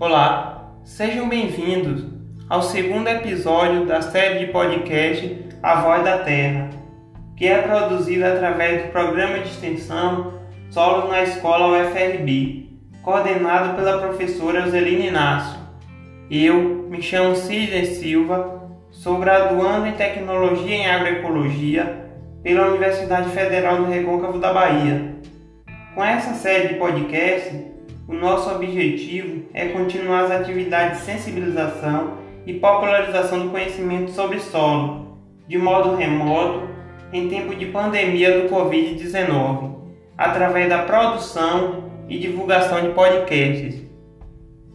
Olá, sejam bem-vindos ao segundo episódio da série de podcast A Voz da Terra, que é produzido através do programa de extensão Solos na Escola UFRB, coordenado pela professora Zeline Inácio. Eu me chamo Sidney Silva, sou graduando em Tecnologia em Agroecologia pela Universidade Federal do Recôncavo da Bahia. Com essa série de podcast, o nosso objetivo é continuar as atividades de sensibilização e popularização do conhecimento sobre solo, de modo remoto, em tempo de pandemia do Covid-19, através da produção e divulgação de podcasts.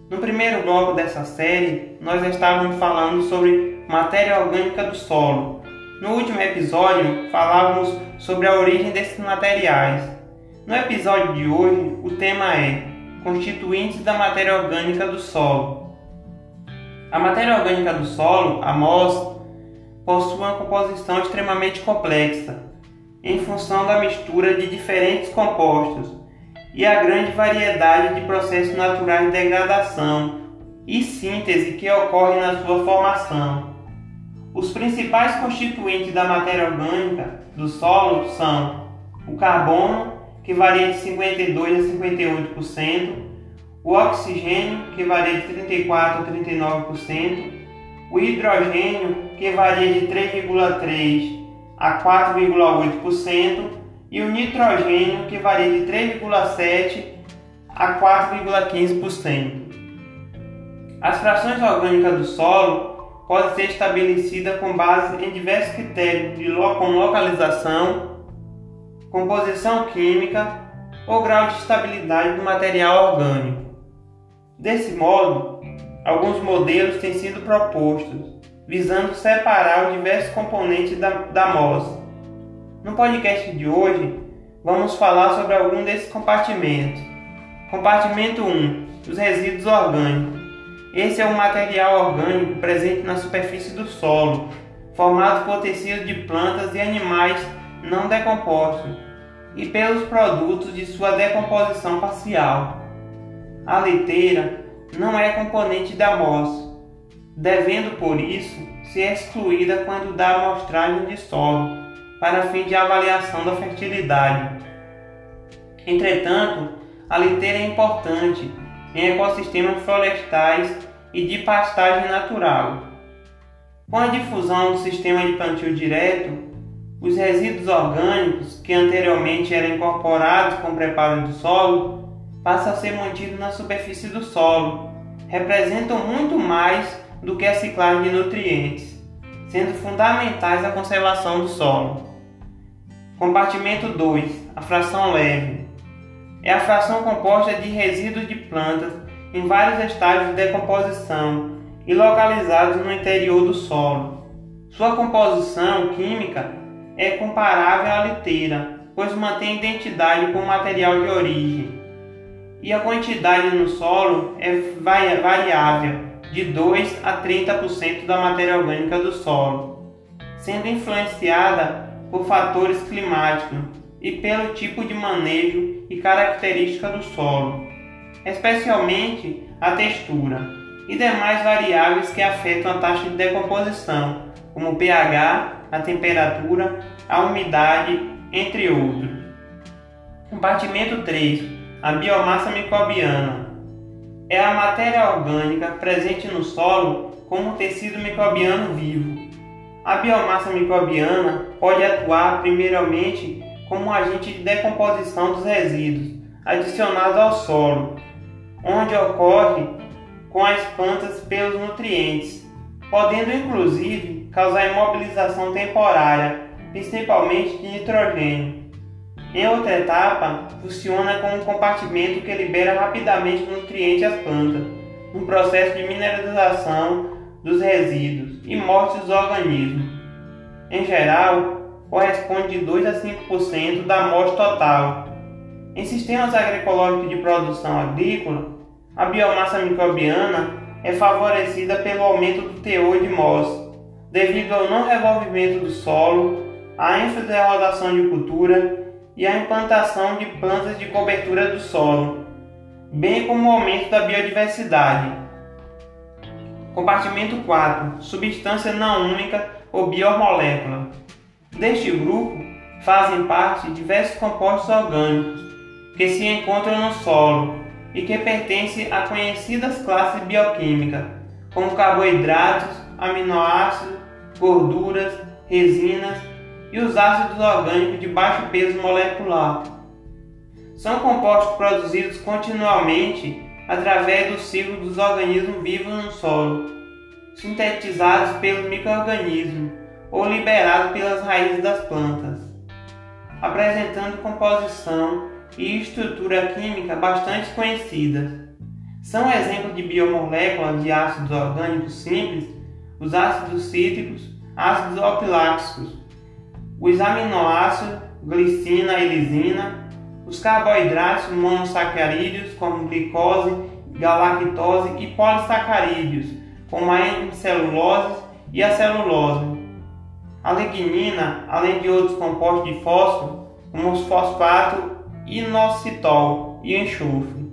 No primeiro bloco dessa série, nós estávamos falando sobre matéria orgânica do solo. No último episódio, falávamos sobre a origem desses materiais. No episódio de hoje, o tema é constituintes da matéria orgânica do solo. A matéria orgânica do solo, a MOS, possui uma composição extremamente complexa, em função da mistura de diferentes compostos e a grande variedade de processos naturais de degradação e síntese que ocorrem na sua formação. Os principais constituintes da matéria orgânica do solo são o carbono, que varia de 52% a 58%, o oxigênio, que varia de 34% a 39%, o hidrogênio, que varia de 3,3% a 4,8%, e o nitrogênio, que varia de 3,7% a 4,15%. As frações orgânicas do solo podem ser estabelecidas com base em diversos critérios de localização, composição química ou grau de estabilidade do material orgânico. Desse modo, alguns modelos têm sido propostos, visando separar os diversos componentes da, da MOS. No podcast de hoje, vamos falar sobre algum desses compartimentos. Compartimento 1: os resíduos orgânicos. Esse é um material orgânico presente na superfície do solo, formado por tecido de plantas e animais não decompostos, e pelos produtos de sua decomposição parcial. A leiteira não é componente da amostra, devendo por isso ser excluída quando dá amostragem de solo para fim de avaliação da fertilidade. Entretanto, a leiteira é importante em ecossistemas florestais e de pastagem natural. Com a difusão do sistema de plantio direto, os resíduos orgânicos, que anteriormente eram incorporados com o preparo do solo, passam a ser mantidos na superfície do solo. Representam muito mais do que a ciclagem de nutrientes, sendo fundamentais à conservação do solo. Compartimento 2 A fração leve é a fração composta de resíduos de plantas em vários estágios de decomposição e localizados no interior do solo. Sua composição química é comparável à liteira, pois mantém identidade com o material de origem. E a quantidade no solo é variável, de 2 a 30% da matéria orgânica do solo, sendo influenciada por fatores climáticos e pelo tipo de manejo e característica do solo, especialmente a textura e demais variáveis que afetam a taxa de decomposição, como pH, a temperatura, a umidade, entre outros. Compartimento 3. A biomassa microbiana. É a matéria orgânica presente no solo como tecido microbiano vivo. A biomassa microbiana pode atuar primeiramente como um agente de decomposição dos resíduos adicionados ao solo, onde ocorre com as plantas pelos nutrientes, podendo inclusive causar imobilização temporária, principalmente de nitrogênio. Em outra etapa, funciona como um compartimento que libera rapidamente nutrientes às plantas, no processo de mineralização dos resíduos e morte dos organismos. Em geral, corresponde de 2 a 5% da morte total. Em sistemas agroecológicos de produção agrícola, a biomassa microbiana é favorecida pelo aumento do teor de MOS, devido ao não revolvimento do solo, à ênfase da rotação de cultura e à implantação de plantas de cobertura do solo. bem como o aumento da biodiversidade. Compartimento 4. Substância não única ou biomolécula. Deste grupo fazem parte diversos compostos orgânicos que se encontram no solo e que pertencem a conhecidas classes bioquímicas, como carboidratos, aminoácidos, gorduras, resinas e os ácidos orgânicos de baixo peso molecular. São compostos produzidos continuamente através do ciclo dos organismos vivos no solo, sintetizados pelos microorganismos ou liberados pelas raízes das plantas, apresentando composição e estrutura química bastante conhecidas. São exemplos de biomoléculas de ácidos orgânicos simples os ácidos cítricos, ácidos opiláticos, os aminoácidos, glicina e lisina, os carboidratos monossacarídeos, como glicose, galactose e polissacarídeos, como a hemicelulose e a celulose. A lignina, além de outros compostos de fósforo, como os fosfato, inositol e enxofre.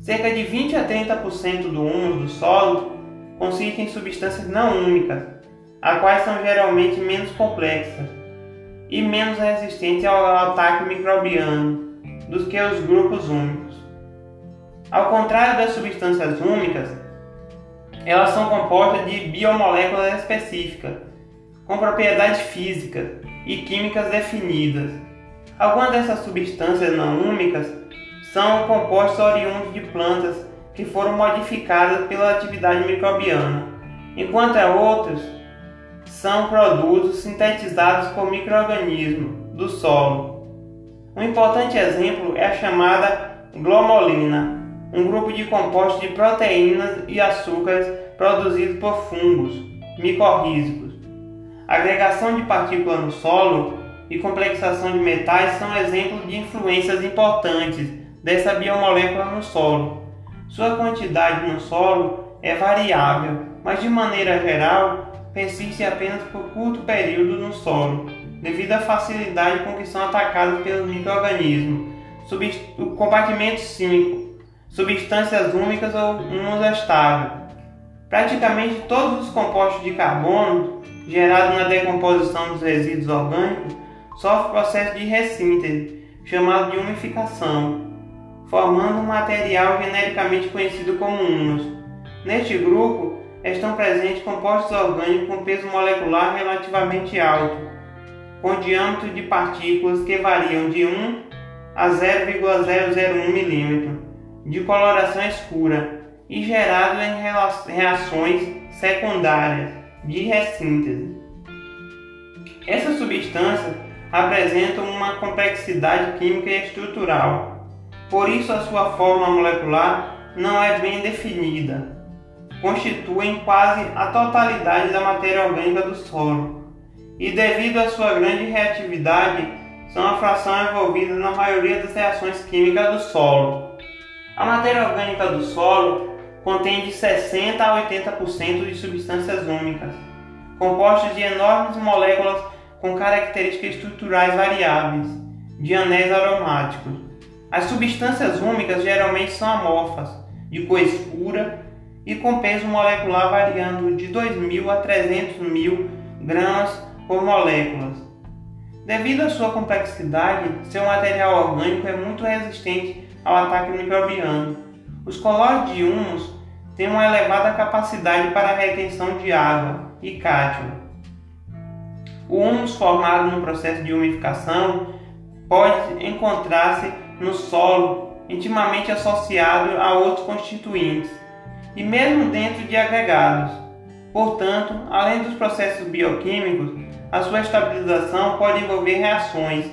Cerca de 20 a 30% do humus do solo consistem em substâncias não únicas, as quais são geralmente menos complexas e menos resistentes ao ataque microbiano do que os grupos únicos. Ao contrário das substâncias únicas, elas são compostas de biomoléculas específicas, com propriedades físicas e químicas definidas. Algumas dessas substâncias não únicas são compostos oriundos de plantas que foram modificadas pela atividade microbiana, enquanto outros são produtos sintetizados por microorganismos do solo. Um importante exemplo é a chamada glomolina, um grupo de compostos de proteínas e açúcares produzidos por fungos micorrízicos. Agregação de partículas no solo e complexação de metais são exemplos de influências importantes dessa biomolécula no solo. Sua quantidade no solo é variável, mas de maneira geral persiste apenas por curto período no solo, devido à facilidade com que são atacados pelos microrganismos. O compartimento 5. Substâncias únicas ou estável. Praticamente todos os compostos de carbono gerados na decomposição dos resíduos orgânicos sofrem processo de ressíntese, chamado de umificação formando um material genericamente conhecido como humus. Neste grupo estão presentes compostos orgânicos com peso molecular relativamente alto, com diâmetro de partículas que variam de 1 a 0,001 mm, de coloração escura e gerado em reações secundárias de ressíntese. Essas substâncias apresentam uma complexidade química e estrutural por isso a sua forma molecular não é bem definida. Constituem quase a totalidade da matéria orgânica do solo e devido à sua grande reatividade são a fração envolvida na maioria das reações químicas do solo. A matéria orgânica do solo contém de 60 a 80% de substâncias únicas, compostas de enormes moléculas com características estruturais variáveis, de anéis aromáticos. As substâncias úmicas geralmente são amorfas, de cor escura e com peso molecular variando de 2.000 a 300.000 gramas por moléculas. Devido à sua complexidade, seu material orgânico é muito resistente ao ataque microbiano. Os colóides de humus têm uma elevada capacidade para a retenção de água e cátion. O humus formado no processo de umificação pode encontrar-se no solo intimamente associado a outros constituintes e mesmo dentro de agregados. Portanto, além dos processos bioquímicos, a sua estabilização pode envolver reações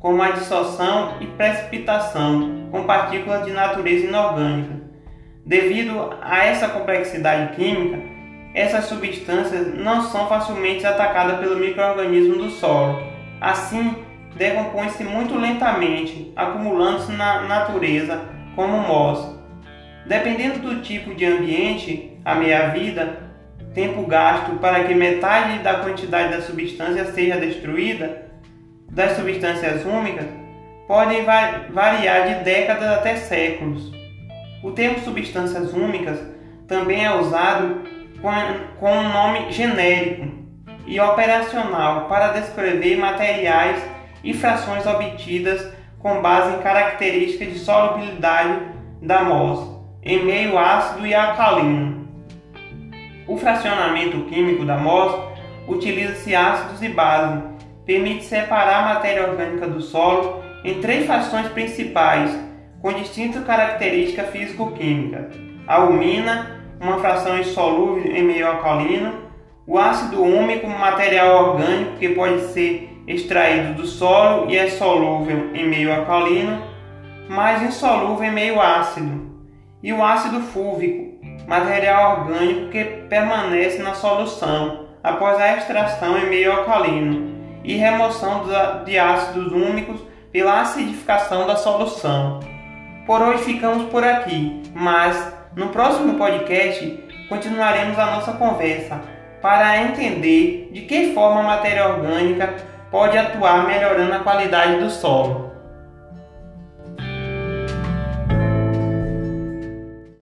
como a dissolução e precipitação com partículas de natureza inorgânica. Devido a essa complexidade química, essas substâncias não são facilmente atacadas pelo microorganismo do solo. Assim, decompõe-se muito lentamente, acumulando-se na natureza como mós. Dependendo do tipo de ambiente, a meia-vida, tempo gasto para que metade da quantidade da substância seja destruída, das substâncias úmicas, podem variar de décadas até séculos. O termo substâncias úmicas também é usado com um nome genérico e operacional para descrever materiais e frações obtidas com base em características de solubilidade da MOS em meio ácido e alcalino. O fracionamento químico da MOS utiliza-se ácidos e bases, permite separar a matéria orgânica do solo em três frações principais, com distintas características físico-químicas: a alumina, uma fração insolúvel em meio alcalino, o ácido úmico, material orgânico que pode ser extraído do solo e é solúvel em meio alcalino, mas insolúvel em meio ácido, e o ácido fúvico, material orgânico que permanece na solução após a extração em meio alcalino e remoção de ácidos úmicos pela acidificação da solução. Por hoje ficamos por aqui, mas no próximo podcast continuaremos a nossa conversa para entender de que forma a matéria orgânica pode atuar melhorando a qualidade do solo.